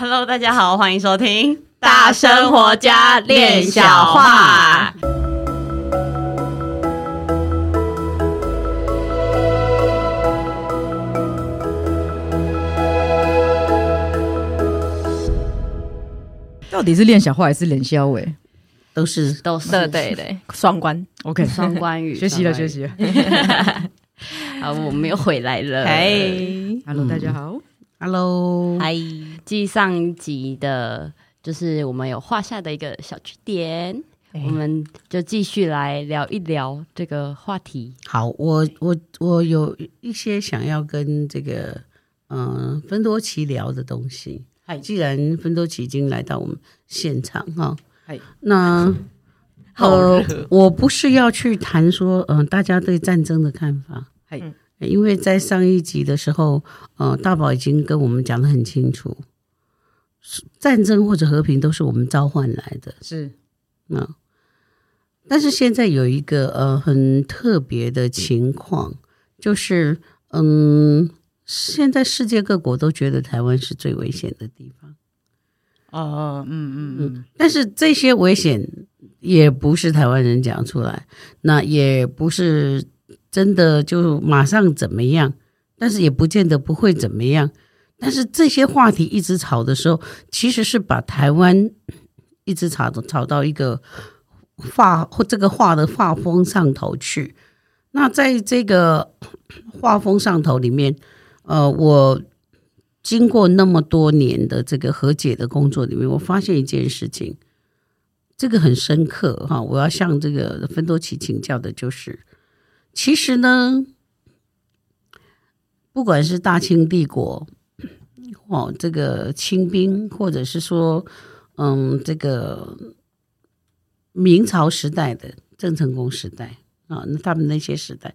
Hello，大家好，欢迎收听《大生活家练小话》。到底是练小话还是练肖伟？都是都是对对对，双关。OK，双关语，学习了，学习了。好，我们又回来了。嘿，Hello，大家好。Hello，嗨。继上一集的，就是我们有画下的一个小句点，我们就继续来聊一聊这个话题。好，我我我有一些想要跟这个嗯、呃、芬多奇聊的东西。嗨，既然芬多奇已经来到我们现场哈，嗨，那 呃，我不是要去谈说嗯、呃、大家对战争的看法，嗨，因为在上一集的时候，呃，大宝已经跟我们讲的很清楚，战争或者和平都是我们召唤来的，是，嗯，但是现在有一个呃很特别的情况，就是嗯。现在世界各国都觉得台湾是最危险的地方，哦，嗯嗯嗯，但是这些危险也不是台湾人讲出来，那也不是真的就马上怎么样，但是也不见得不会怎么样。但是这些话题一直吵的时候，其实是把台湾一直吵吵到一个画或这个画的画风上头去。那在这个画风上头里面。呃，我经过那么多年的这个和解的工作里面，我发现一件事情，这个很深刻哈。我要向这个芬多奇请教的就是，其实呢，不管是大清帝国哦，这个清兵，或者是说，嗯，这个明朝时代的郑成功时代啊，那他们那些时代，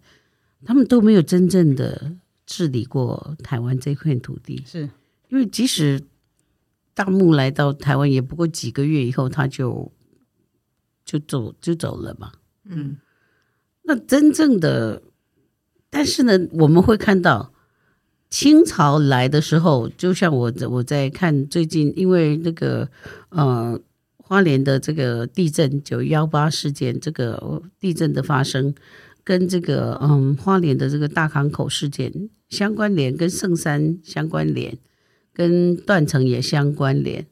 他们都没有真正的。治理过台湾这片土地，是因为即使大木来到台湾，也不过几个月以后，他就就走就走了嘛。嗯，那真正的，但是呢，我们会看到清朝来的时候，就像我我在看最近，因为那个呃花莲的这个地震九幺八事件，这个地震的发生。跟这个嗯花莲的这个大港口事件相关联，跟圣山相关联，跟断层也相关联。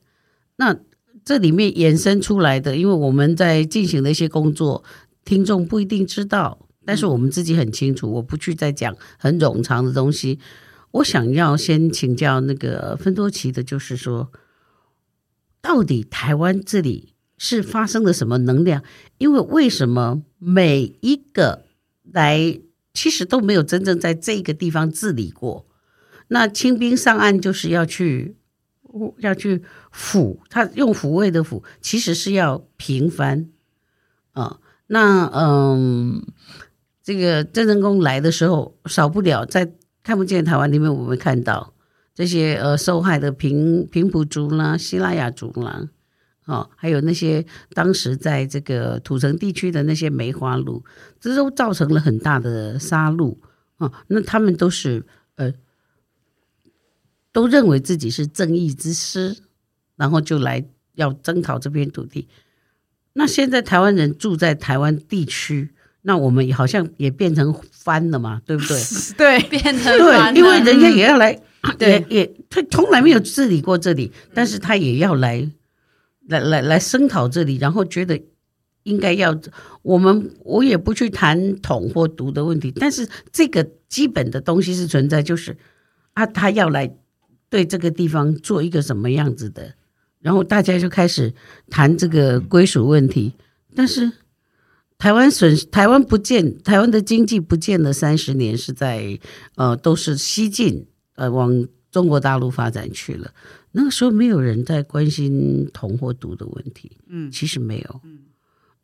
那这里面衍生出来的，因为我们在进行的一些工作，听众不一定知道，但是我们自己很清楚。我不去再讲很冗长的东西。我想要先请教那个芬多奇的，就是说，到底台湾这里是发生了什么能量？因为为什么每一个来，其实都没有真正在这个地方治理过。那清兵上岸就是要去，要去抚，他用抚慰的抚，其实是要平番啊。那嗯，这个郑成功来的时候，少不了在看不见台湾里面，我们看到这些呃受害的平平埔族啦、西拉雅族啦。哦，还有那些当时在这个土城地区的那些梅花鹿，这都造成了很大的杀戮啊！那他们都是呃，都认为自己是正义之师，然后就来要征讨这片土地。那现在台湾人住在台湾地区，那我们好像也变成翻了嘛，对不对？对，变成对，因为人家也要来，对，也他从来没有治理过这里，但是他也要来。来来来声讨这里，然后觉得应该要我们，我也不去谈统或独的问题，但是这个基本的东西是存在，就是啊，他要来对这个地方做一个什么样子的，然后大家就开始谈这个归属问题。但是台湾损失，台湾不见，台湾的经济不见了三十年，是在呃都是西进呃往中国大陆发展去了。那个时候没有人在关心同或独的问题，嗯，其实没有，嗯，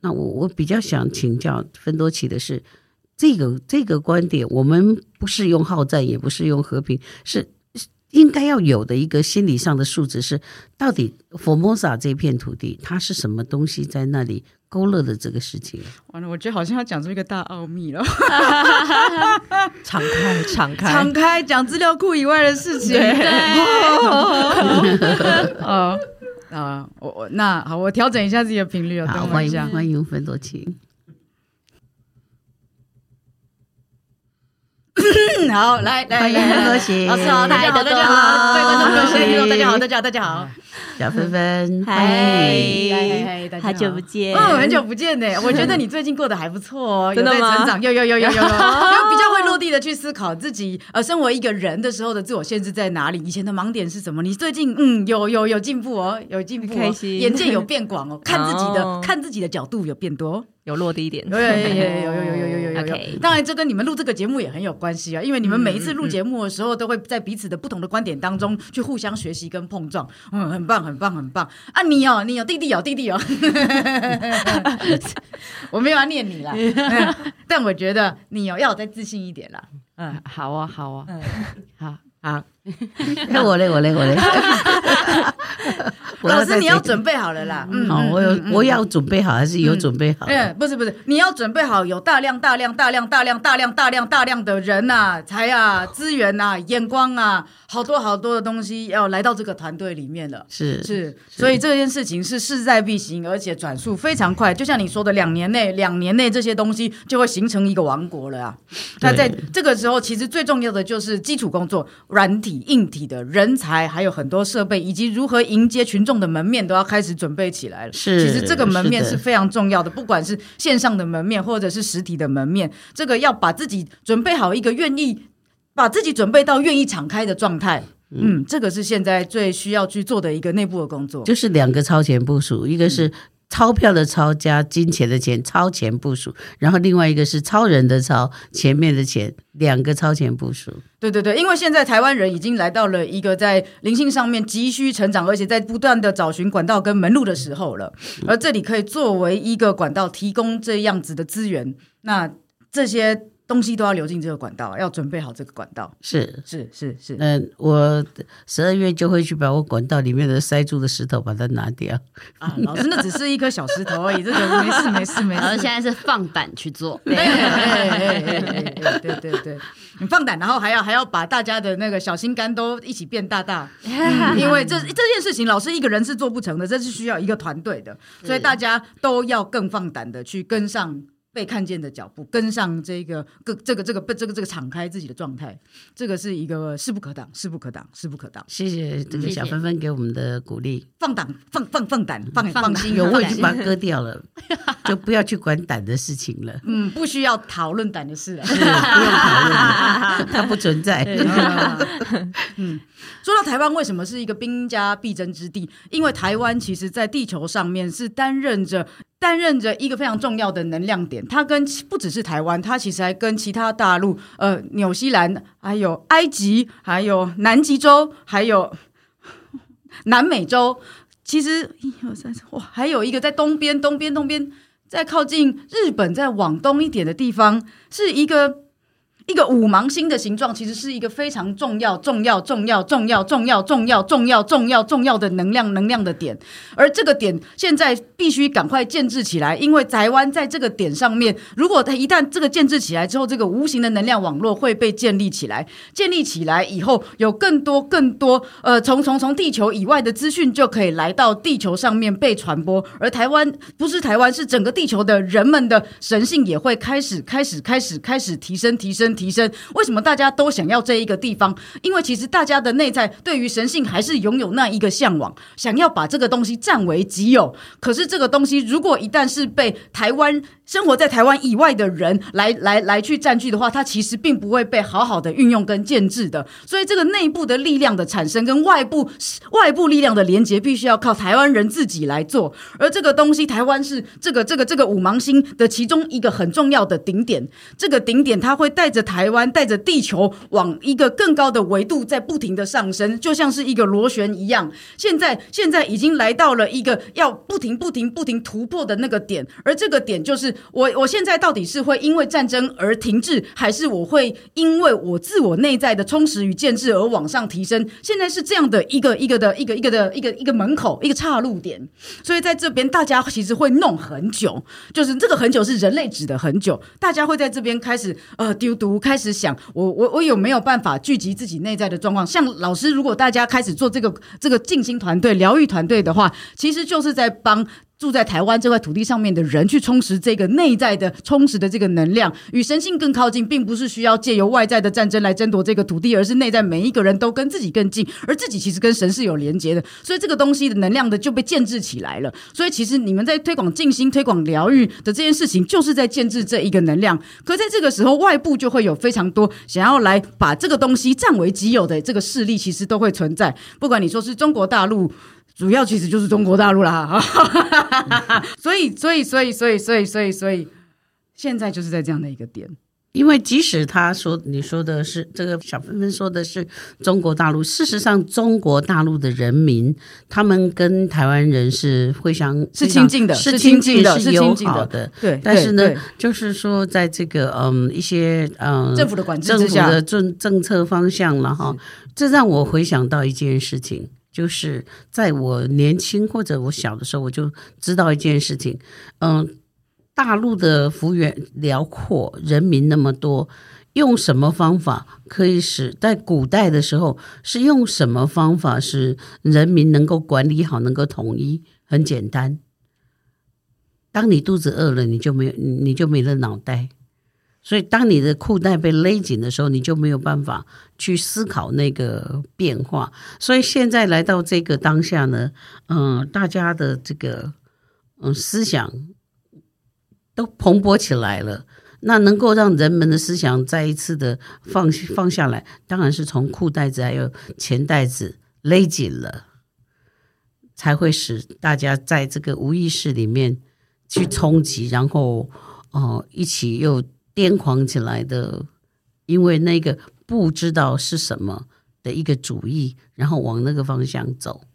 那我我比较想请教芬多奇的是，这个这个观点，我们不是用好战，也不是用和平，是应该要有的一个心理上的素质是，到底 Formosa 这片土地，它是什么东西在那里勾勒的这个事情。完了，我觉得好像要讲出一个大奥秘了。敞开，敞开，敞开讲资料库以外的事情。对，啊，啊，我我那好，我调整一下自己的频率啊。好，欢迎欢迎分多奇。好，来来来，多谢老师好，大家好，大家好，各位观众朋友，大家好，大家好大家好，小芬芬，嗨，嗨，大家好久不见，嗯，很久不见呢。我觉得你最近过得还不错哦，真的吗？成长，有有有有有有，有 比较会落地的去思考自己，呃，身为一个人的时候的自我限制在哪里？以前的盲点是什么？你最近嗯，有有有进步哦，有进步，开心，眼界有变广哦，看自己的看自己的角度有变多。有落地一点，有有有有有有有有有有有。当然，这跟你们录这个节目也很有关系啊，因为你们每一次录节目的时候，都会在彼此的不同的观点当中去互相学习跟碰撞。嗯，很棒，很棒，很棒。啊，你哦，你有弟弟哦，弟弟哦。我没有要念你啦，但我觉得你哦要再自信一点啦。嗯，好啊，好啊，好。好，那 我嘞，我嘞，我嘞。老师，你要准备好了啦。嗯，好，我有，我要准备好，还是有准备好？嗯，不是，不是，你要准备好，有大量、大量、大量、大量、大量、大量、大量的人呐、才啊、资源呐、眼光啊，好多好多的东西要来到这个团队里面了。是是，所以这件事情是势在必行，而且转速非常快。就像你说的，两年内，两年内这些东西就会形成一个王国了啊。那在这个时候，其实最重要的就是基础工作。软体、硬体的人才，还有很多设备，以及如何迎接群众的门面，都要开始准备起来了。是，其实这个门面是非常重要的，的不管是线上的门面，或者是实体的门面，这个要把自己准备好一个愿意把自己准备到愿意敞开的状态。嗯，这个是现在最需要去做的一个内部的工作，就是两个超前部署，一个是。钞票的钞加金钱的钱，超前部署，然后另外一个是超人的超，前面的钱，两个超前部署。对对对，因为现在台湾人已经来到了一个在灵性上面急需成长，而且在不断的找寻管道跟门路的时候了，而这里可以作为一个管道，提供这样子的资源。那这些。东西都要流进这个管道，要准备好这个管道。是是是是。嗯，我十二月就会去把我管道里面的塞住的石头把它拿掉。啊，老师，那只是一颗小石头而已，这个没事没事没事。老师现在是放胆去做。对对对对，你放胆，然后还要还要把大家的那个小心肝都一起变大大，因为这这件事情老师一个人是做不成的，这是需要一个团队的，所以大家都要更放胆的去跟上。被看见的脚步，跟上这个个这个这个被这个这个敞开自己的状态，这个是一个势不可挡，势不可挡，势不可挡。谢谢这个小芬芬给我们的鼓励。放胆，放放放胆，放放心，有我已经把它割掉了，就不要去管胆的事情了。嗯，不需要讨论胆的事了，不用讨论，它不存在。嗯，说到台湾，为什么是一个兵家必争之地？因为台湾其实在地球上面是担任着。担任着一个非常重要的能量点，它跟不只是台湾，它其实还跟其他大陆，呃，纽西兰，还有埃及，还有南极洲，还有南美洲，其实一二三四，哇，还有一个在东边，东边，东边，在靠近日本，再往东一点的地方，是一个。一个五芒星的形状，其实是一个非常重要、重要、重要、重要、重要、重要、重要、重要、重要的能量、能量的点。而这个点现在必须赶快建置起来，因为台湾在这个点上面，如果它一旦这个建置起来之后，这个无形的能量网络会被建立起来。建立起来以后，有更多、更多呃，从从从地球以外的资讯就可以来到地球上面被传播。而台湾不是台湾，是整个地球的人们的神性也会开始、开始、开始、开始提升、提升。提升，为什么大家都想要这一个地方？因为其实大家的内在对于神性还是拥有那一个向往，想要把这个东西占为己有。可是这个东西如果一旦是被台湾生活在台湾以外的人来来来去占据的话，它其实并不会被好好的运用跟建制的。所以这个内部的力量的产生跟外部外部力量的连接，必须要靠台湾人自己来做。而这个东西，台湾是这个这个这个五芒星的其中一个很重要的顶点。这个顶点它会带着。台湾带着地球往一个更高的维度在不停的上升，就像是一个螺旋一样。现在现在已经来到了一个要不停不停不停突破的那个点，而这个点就是我我现在到底是会因为战争而停滞，还是我会因为我自我内在的充实与建制而往上提升？现在是这样的一个一个的一个一个的一个一个门口，一个岔路点。所以在这边，大家其实会弄很久，就是这个很久是人类指的很久，大家会在这边开始呃丢毒，开始想我我我有没有办法聚集自己内在的状况？像老师，如果大家开始做这个这个静心团队、疗愈团队的话，其实就是在帮。住在台湾这块土地上面的人，去充实这个内在的充实的这个能量，与神性更靠近，并不是需要借由外在的战争来争夺这个土地，而是内在每一个人都跟自己更近，而自己其实跟神是有连接的，所以这个东西的能量的就被建制起来了。所以其实你们在推广静心、推广疗愈的这件事情，就是在建制这一个能量。可在这个时候，外部就会有非常多想要来把这个东西占为己有的这个势力，其实都会存在。不管你说是中国大陆。主要其实就是中国大陆啦，所以，所以，所以，所以，所以，所以，所以，现在就是在这样的一个点。因为即使他说你说的是这个小芬芬说的是中国大陆，事实上中国大陆的人民他们跟台湾人是会相是亲近的，是亲近的，是友好的。对，但是呢，就是说在这个嗯一些嗯政府的管政府的政政策方向了哈，这让我回想到一件事情。就是在我年轻或者我小的时候，我就知道一件事情，嗯，大陆的幅员辽阔，人民那么多，用什么方法可以使在古代的时候是用什么方法使人民能够管理好，能够统一？很简单，当你肚子饿了，你就没，你就没了脑袋。所以，当你的裤带被勒紧的时候，你就没有办法去思考那个变化。所以，现在来到这个当下呢，嗯、大家的这个嗯思想都蓬勃起来了。那能够让人们的思想再一次的放放下来，当然是从裤带子还有钱袋子勒紧了，才会使大家在这个无意识里面去冲击，然后哦、一起又。癫狂起来的，因为那个不知道是什么的一个主意，然后往那个方向走。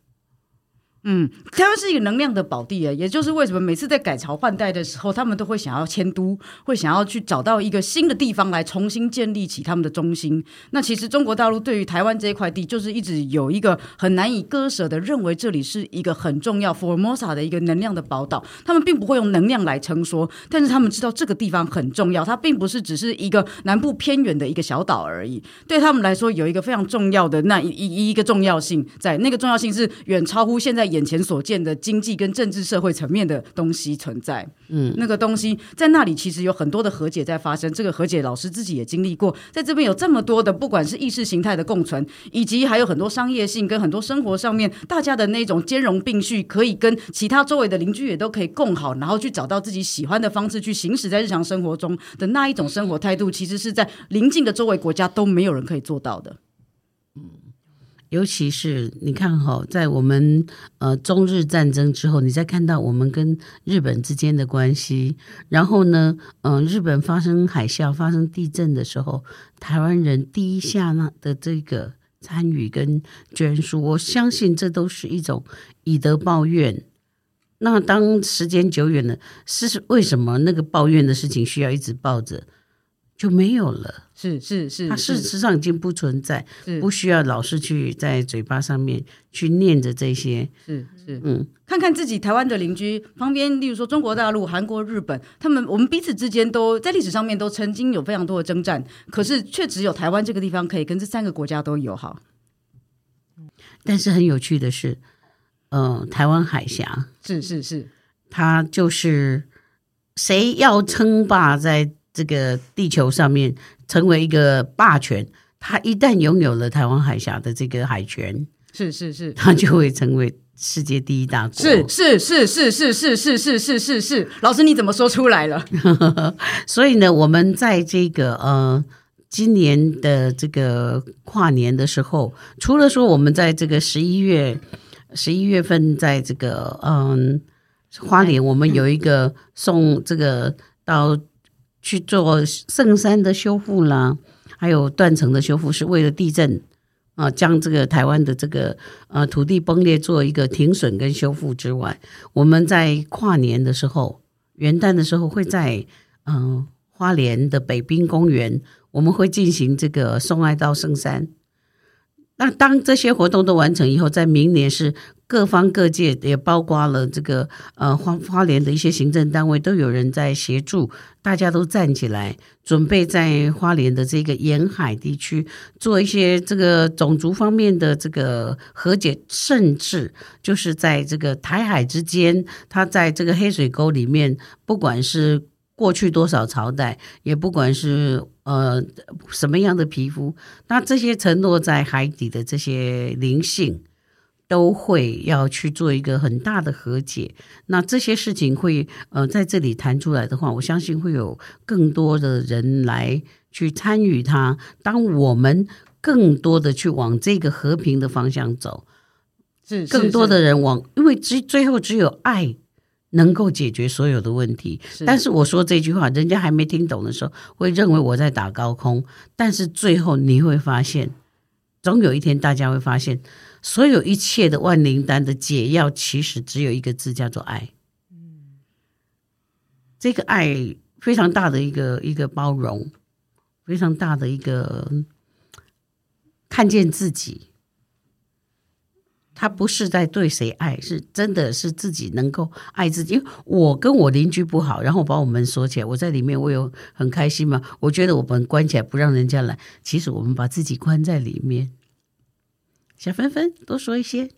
嗯，台湾是一个能量的宝地啊，也就是为什么每次在改朝换代的时候，他们都会想要迁都，会想要去找到一个新的地方来重新建立起他们的中心。那其实中国大陆对于台湾这一块地，就是一直有一个很难以割舍的，认为这里是一个很重要 Formosa 的一个能量的宝岛。他们并不会用能量来称说，但是他们知道这个地方很重要，它并不是只是一个南部偏远的一个小岛而已。对他们来说，有一个非常重要的那一一一个重要性在，那个重要性是远超乎现在。眼前所见的经济跟政治社会层面的东西存在，嗯，那个东西在那里其实有很多的和解在发生。这个和解老师自己也经历过，在这边有这么多的，不管是意识形态的共存，以及还有很多商业性跟很多生活上面大家的那种兼容并蓄，可以跟其他周围的邻居也都可以共好，然后去找到自己喜欢的方式去行驶在日常生活中的那一种生活态度，其实是在邻近的周围国家都没有人可以做到的。尤其是你看哈，在我们呃中日战争之后，你再看到我们跟日本之间的关系，然后呢，嗯、日本发生海啸、发生地震的时候，台湾人第一下那的这个参与跟捐书，我相信这都是一种以德报怨。那当时间久远了，是为什么那个抱怨的事情需要一直抱着？就没有了，是是是，它事实上已经不存在，不需要老是去在嘴巴上面去念着这些，是是，嗯，看看自己台湾的邻居旁边，例如说中国大陆、韩国、日本，他们我们彼此之间都在历史上面都曾经有非常多的征战，可是却只有台湾这个地方可以跟这三个国家都友好。但是很有趣的是，呃，台湾海峡是是是，它就是谁要称霸在。这个地球上面成为一个霸权，他一旦拥有了台湾海峡的这个海权，是是是，他就会成为世界第一大国。是是是是是是是是是是是，老师你怎么说出来了？所以呢，我们在这个呃今年的这个跨年的时候，除了说我们在这个十一月十一月份，在这个嗯花莲，我们有一个送这个到。去做圣山的修复啦，还有断层的修复，是为了地震啊，将这个台湾的这个呃土地崩裂做一个停损跟修复之外，我们在跨年的时候元旦的时候会在嗯、花莲的北滨公园，我们会进行这个送爱到圣山。那当这些活动都完成以后，在明年是各方各界，也包括了这个呃花花莲的一些行政单位，都有人在协助，大家都站起来，准备在花莲的这个沿海地区做一些这个种族方面的这个和解，甚至就是在这个台海之间，他在这个黑水沟里面，不管是。过去多少朝代，也不管是呃什么样的皮肤，那这些沉落在海底的这些灵性，都会要去做一个很大的和解。那这些事情会呃在这里谈出来的话，我相信会有更多的人来去参与它。当我们更多的去往这个和平的方向走，是，是，更多的人往，因为只最后只有爱。能够解决所有的问题，但是我说这句话，人家还没听懂的时候，会认为我在打高空。但是最后你会发现，总有一天大家会发现，所有一切的万灵丹的解药，其实只有一个字，叫做爱。嗯，这个爱非常大的一个一个包容，非常大的一个看见自己。他不是在对谁爱，是真的是自己能够爱自己。因为我跟我邻居不好，然后把我们锁起来，我在里面，我有很开心嘛。我觉得我们关起来不让人家来，其实我们把自己关在里面。小芬芬多说一些，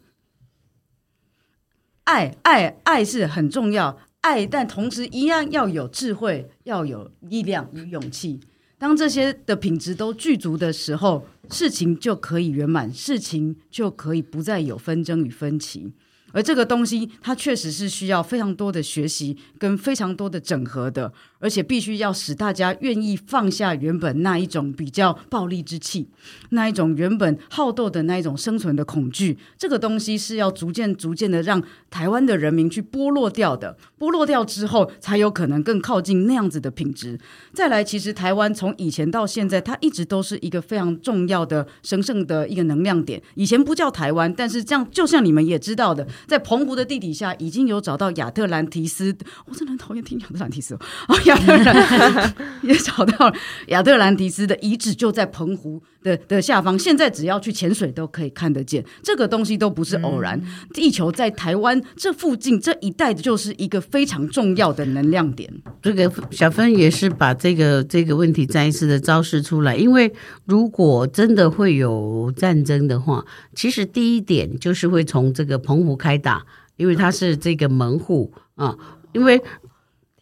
爱爱爱是很重要，爱，但同时一样要有智慧，要有力量与勇气。当这些的品质都具足的时候，事情就可以圆满，事情就可以不再有纷争与分歧。而这个东西，它确实是需要非常多的学习跟非常多的整合的。而且必须要使大家愿意放下原本那一种比较暴力之气，那一种原本好斗的那一种生存的恐惧，这个东西是要逐渐逐渐的让台湾的人民去剥落掉的。剥落掉之后，才有可能更靠近那样子的品质。再来，其实台湾从以前到现在，它一直都是一个非常重要的神圣的一个能量点。以前不叫台湾，但是这样就像你们也知道的，在澎湖的地底下已经有找到亚特兰提斯。我真的很讨厌听亚特兰提斯哦。亚特兰 也找到了亚特兰提斯的遗址，就在澎湖的的下方。现在只要去潜水都可以看得见，这个东西都不是偶然。地球在台湾这附近这一带，就是一个非常重要的能量点。这个小芬也是把这个这个问题再一次的昭示出来，因为如果真的会有战争的话，其实第一点就是会从这个澎湖开打，因为它是这个门户啊，因为。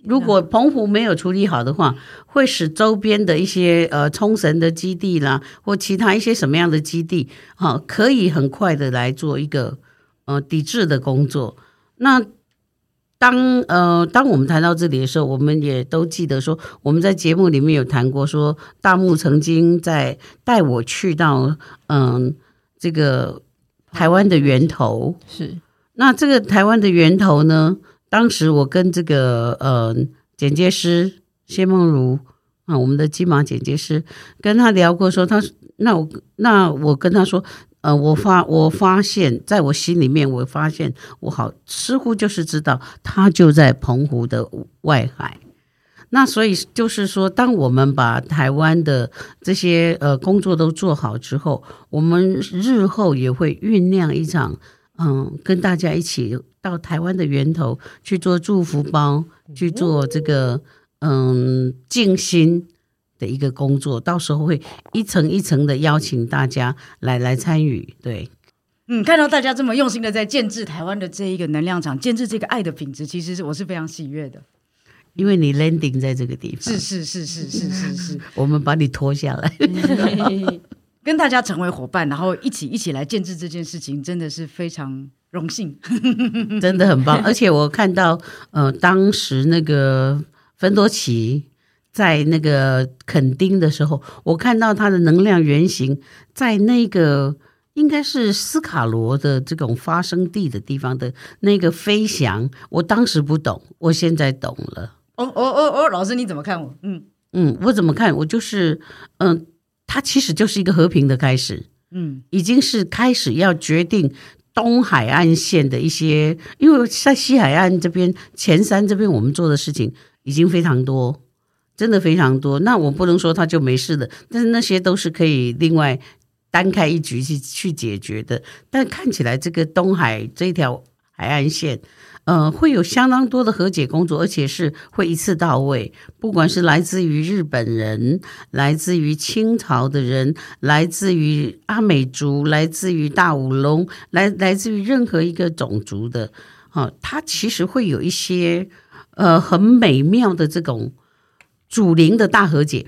如果澎湖没有处理好的话，会使周边的一些呃冲绳的基地啦，或其他一些什么样的基地，哈，可以很快的来做一个呃抵制的工作。那当呃当我们谈到这里的时候，我们也都记得说，我们在节目里面有谈过说，说大木曾经在带我去到嗯、呃、这个台湾的源头，是那这个台湾的源头呢？当时我跟这个呃剪接师谢梦如啊，我们的金马剪接师跟他聊过说，他那我那我跟他说，呃，我发我发现在我心里面，我发现我好似乎就是知道他就在澎湖的外海。那所以就是说，当我们把台湾的这些呃工作都做好之后，我们日后也会酝酿一场。嗯，跟大家一起到台湾的源头去做祝福包，去做这个嗯静心的一个工作，到时候会一层一层的邀请大家来来参与。对，嗯，看到大家这么用心的在建制台湾的这一个能量场，建制这个爱的品质，其实是我是非常喜悦的，因为你 landing 在这个地方，是是是是是是是，我们把你拖下来。跟大家成为伙伴，然后一起一起来建制这件事情，真的是非常荣幸，真的很棒。而且我看到，呃，当时那个芬多奇在那个垦丁的时候，我看到他的能量原型在那个应该是斯卡罗的这种发生地的地方的那个飞翔。我当时不懂，我现在懂了。哦哦哦哦，老师你怎么看我？嗯嗯，我怎么看？我就是嗯。呃它其实就是一个和平的开始，嗯，已经是开始要决定东海岸线的一些，因为在西海岸这边、前山这边，我们做的事情已经非常多，真的非常多。那我不能说他就没事的，但是那些都是可以另外单开一局去去解决的。但看起来这个东海这条海岸线。呃，会有相当多的和解工作，而且是会一次到位。不管是来自于日本人，来自于清朝的人，来自于阿美族，来自于大武龙，来来自于任何一个种族的，啊，它其实会有一些呃很美妙的这种祖灵的大和解。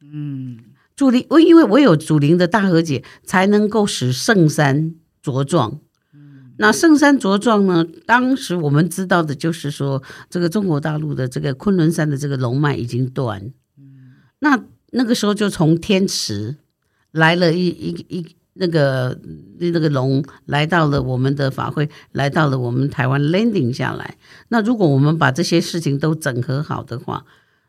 嗯，祖灵，我因为我有祖灵的大和解，才能够使圣山茁壮。那圣山茁壮呢？当时我们知道的就是说，这个中国大陆的这个昆仑山的这个龙脉已经断。那那个时候就从天池来了一一一那个那个龙来到了我们的法会，来到了我们台湾 landing 下来。那如果我们把这些事情都整合好的话，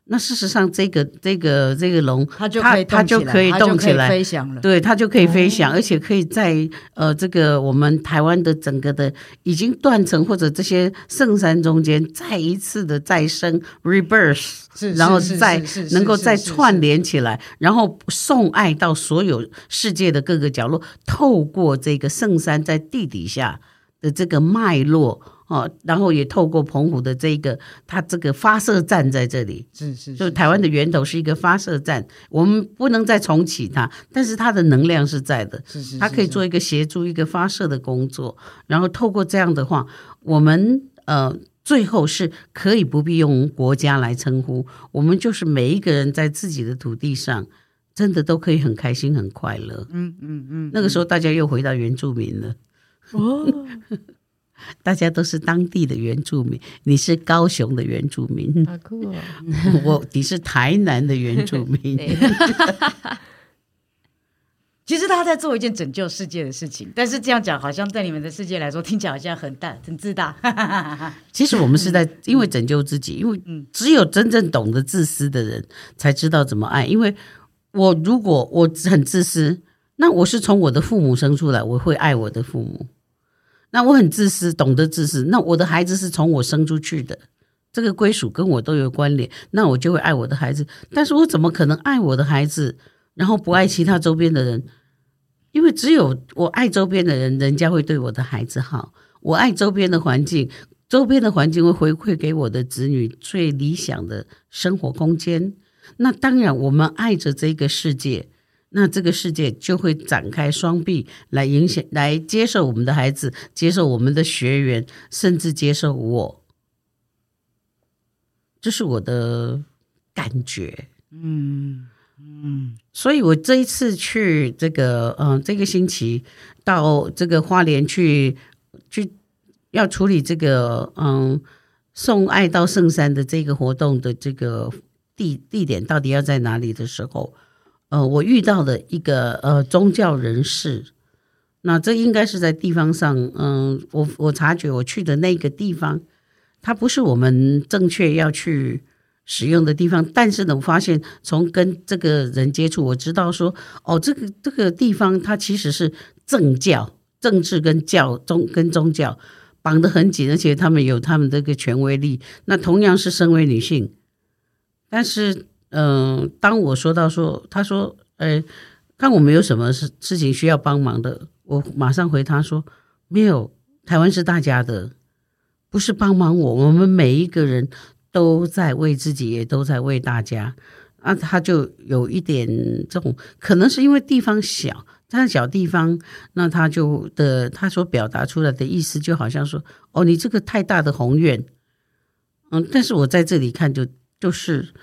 那事实上，这个这个这个龙，它就它它就可以动起来，飞翔了。对，它就可以飞翔，而且可以在呃这个我们台湾的整个的已经断层或者这些圣山中间再一次的再生 rebirth，然后再能够再串联起来，然后送爱到所有世界的各个角落，透过这个圣山在地底下的这个脉络。哦，然后也透过澎湖的这个，它这个发射站在这里，是是，就台湾的源头是一个发射站，我们不能再重启它，但是它的能量是在的，是是，它可以做一个协助一个发射的工作，然后透过这样的话，我们呃最后是可以不必用国家来称呼，我们就是每一个人在自己的土地上，真的都可以很开心很快乐，嗯嗯嗯，那个时候大家又回到原住民了，哦。大家都是当地的原住民，你是高雄的原住民，好酷哦！我你是台南的原住民。其实他在做一件拯救世界的事情，但是这样讲好像在你们的世界来说听起来好像很大、很自大。其实我们是在因为拯救自己，因为只有真正懂得自私的人才知道怎么爱。因为我如果我很自私，那我是从我的父母生出来，我会爱我的父母。那我很自私，懂得自私。那我的孩子是从我生出去的，这个归属跟我都有关联。那我就会爱我的孩子。但是我怎么可能爱我的孩子，然后不爱其他周边的人？因为只有我爱周边的人，人家会对我的孩子好。我爱周边的环境，周边的环境会回馈给我的子女最理想的生活空间。那当然，我们爱着这个世界。那这个世界就会展开双臂来影响、来接受我们的孩子，接受我们的学员，甚至接受我。这是我的感觉。嗯嗯，所以我这一次去这个，嗯、呃，这个星期到这个花莲去，去要处理这个，嗯，送爱到圣山的这个活动的这个地地点到底要在哪里的时候。呃，我遇到的一个呃宗教人士，那这应该是在地方上，嗯、我我察觉我去的那个地方，它不是我们正确要去使用的地方，但是呢，我发现从跟这个人接触，我知道说，哦，这个这个地方它其实是政教、政治跟教宗跟宗教绑得很紧，而且他们有他们这个权威力。那同样是身为女性，但是。嗯、当我说到说，他说，哎，看我们有什么事事情需要帮忙的，我马上回他说，没有，台湾是大家的，不是帮忙我，我们每一个人都在为自己，也都在为大家。啊，他就有一点这种，可能是因为地方小，但是小地方，那他就的他所表达出来的意思，就好像说，哦，你这个太大的宏愿，嗯，但是我在这里看就就是。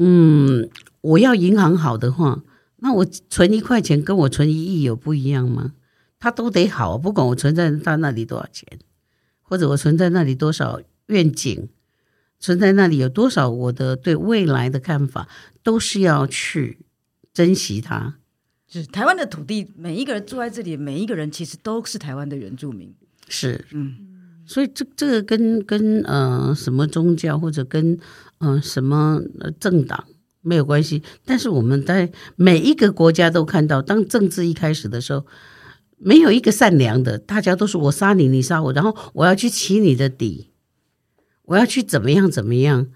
嗯，我要银行好的话，那我存一块钱跟我存一亿有不一样吗？它都得好，不管我存在他那里多少钱，或者我存在那里多少愿景，存在那里有多少我的对未来的看法，都是要去珍惜它。就是台湾的土地，每一个人住在这里，每一个人其实都是台湾的原住民。是，嗯，所以这这个跟跟呃什么宗教或者跟。嗯，什么政党没有关系，但是我们在每一个国家都看到，当政治一开始的时候，没有一个善良的，大家都是我杀你，你杀我，然后我要去起你的底，我要去怎么样怎么样。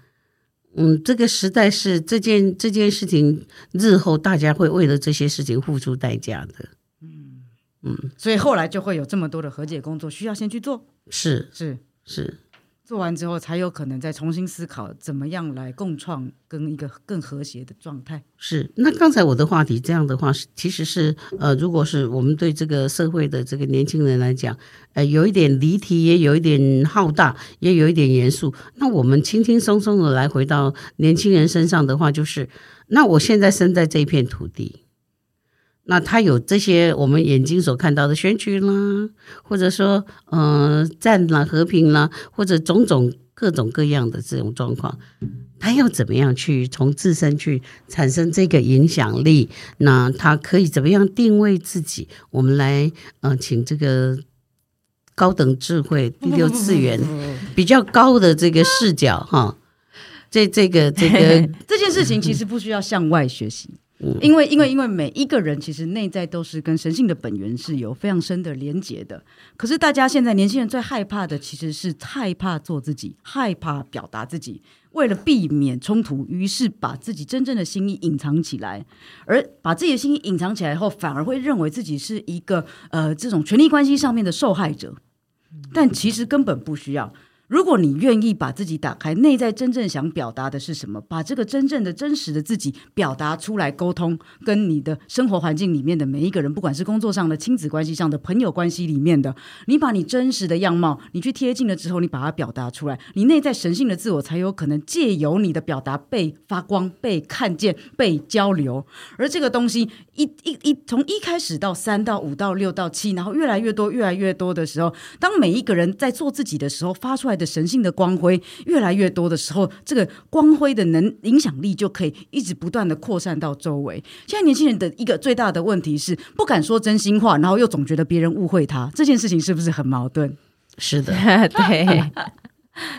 嗯，这个时代是这件这件事情，日后大家会为了这些事情付出代价的。嗯嗯，所以后来就会有这么多的和解工作需要先去做。是是是。是做完之后，才有可能再重新思考怎么样来共创跟一个更和谐的状态。是，那刚才我的话题这样的话，其实是呃，如果是我们对这个社会的这个年轻人来讲，呃，有一点离题，也有一点浩大，也有一点严肃。那我们轻轻松松的来回到年轻人身上的话，就是，那我现在生在这片土地。那他有这些我们眼睛所看到的选举啦，或者说，呃，战啦、和平啦，或者种种各种各样的这种状况，他要怎么样去从自身去产生这个影响力？那他可以怎么样定位自己？我们来，呃，请这个高等智慧第六次元 比较高的这个视角哈，这这个这个 这件事情其实不需要向外学习。因为，因为，因为每一个人其实内在都是跟神性的本源是有非常深的连结的。可是，大家现在年轻人最害怕的其实是害怕做自己，害怕表达自己。为了避免冲突，于是把自己真正的心意隐藏起来。而把自己的心意隐藏起来后，反而会认为自己是一个呃这种权力关系上面的受害者。但其实根本不需要。如果你愿意把自己打开，内在真正想表达的是什么？把这个真正的、真实的自己表达出来，沟通，跟你的生活环境里面的每一个人，不管是工作上的、亲子关系上的、朋友关系里面的，你把你真实的样貌，你去贴近了之后，你把它表达出来，你内在神性的自我才有可能借由你的表达被发光、被看见、被交流。而这个东西一一一从一开始到三到五到六到七，然后越来越多、越来越多的时候，当每一个人在做自己的时候，发出来的。神性的光辉越来越多的时候，这个光辉的能影响力就可以一直不断的扩散到周围。现在年轻人的一个最大的问题是不敢说真心话，然后又总觉得别人误会他，这件事情是不是很矛盾？是的，对。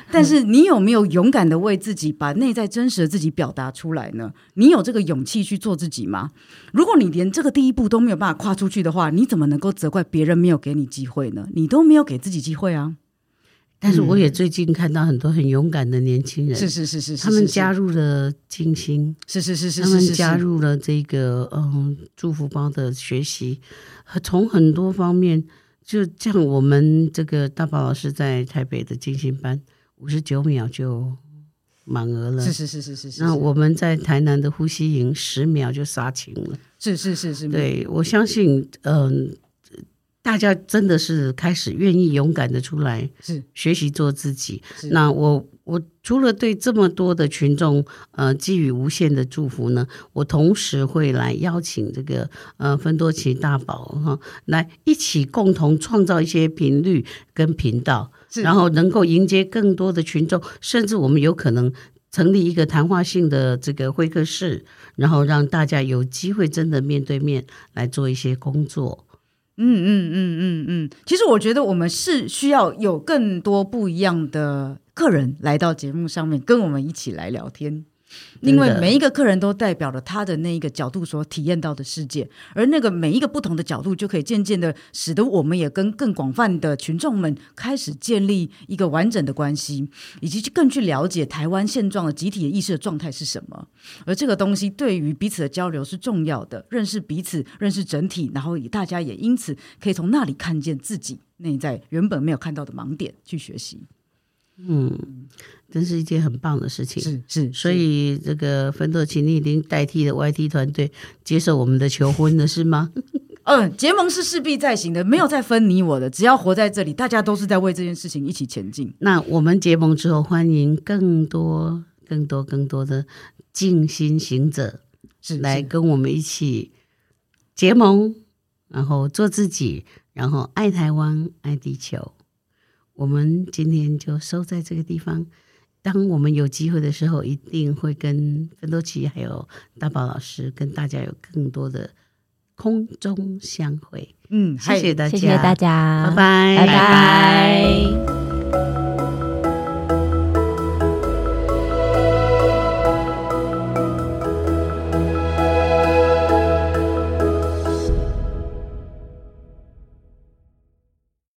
但是你有没有勇敢的为自己把内在真实的自己表达出来呢？你有这个勇气去做自己吗？如果你连这个第一步都没有办法跨出去的话，你怎么能够责怪别人没有给你机会呢？你都没有给自己机会啊！但是我也最近看到很多很勇敢的年轻人，是是是是，他们加入了静心，是是是是，他们加入了这个嗯祝福包的学习，从很多方面，就像我们这个大宝老师在台北的静心班，五十九秒就满额了，是是是是是，那我们在台南的呼吸营十秒就杀青了，是是是是，对，我相信嗯。大家真的是开始愿意勇敢的出来，是学习做自己。那我我除了对这么多的群众呃给予无限的祝福呢，我同时会来邀请这个呃芬多奇大宝哈，来一起共同创造一些频率跟频道，然后能够迎接更多的群众，甚至我们有可能成立一个谈话性的这个会客室，然后让大家有机会真的面对面来做一些工作。嗯嗯嗯嗯嗯，其实我觉得我们是需要有更多不一样的客人来到节目上面，跟我们一起来聊天。因为每一个客人都代表了他的那一个角度所体验到的世界，而那个每一个不同的角度，就可以渐渐的使得我们也跟更广泛的群众们开始建立一个完整的关系，以及去更去了解台湾现状的集体意识的状态是什么。而这个东西对于彼此的交流是重要的，认识彼此，认识整体，然后大家也因此可以从那里看见自己内在原本没有看到的盲点去学习。嗯。真是一件很棒的事情，是是，所以这个芬多奇你已经代替了 YT 团队接受我们的求婚了，是吗？嗯，结盟是势必在行的，没有再分你我的，只要活在这里，大家都是在为这件事情一起前进。那我们结盟之后，欢迎更多、更多、更多的静心行者是来跟我们一起结盟，然后做自己，然后爱台湾、爱地球。我们今天就收在这个地方当我们有机会的时候一定会跟芬多奇还有大宝老师跟大家有更多的空中相会。嗯谢谢大家谢谢大家拜拜。拜拜。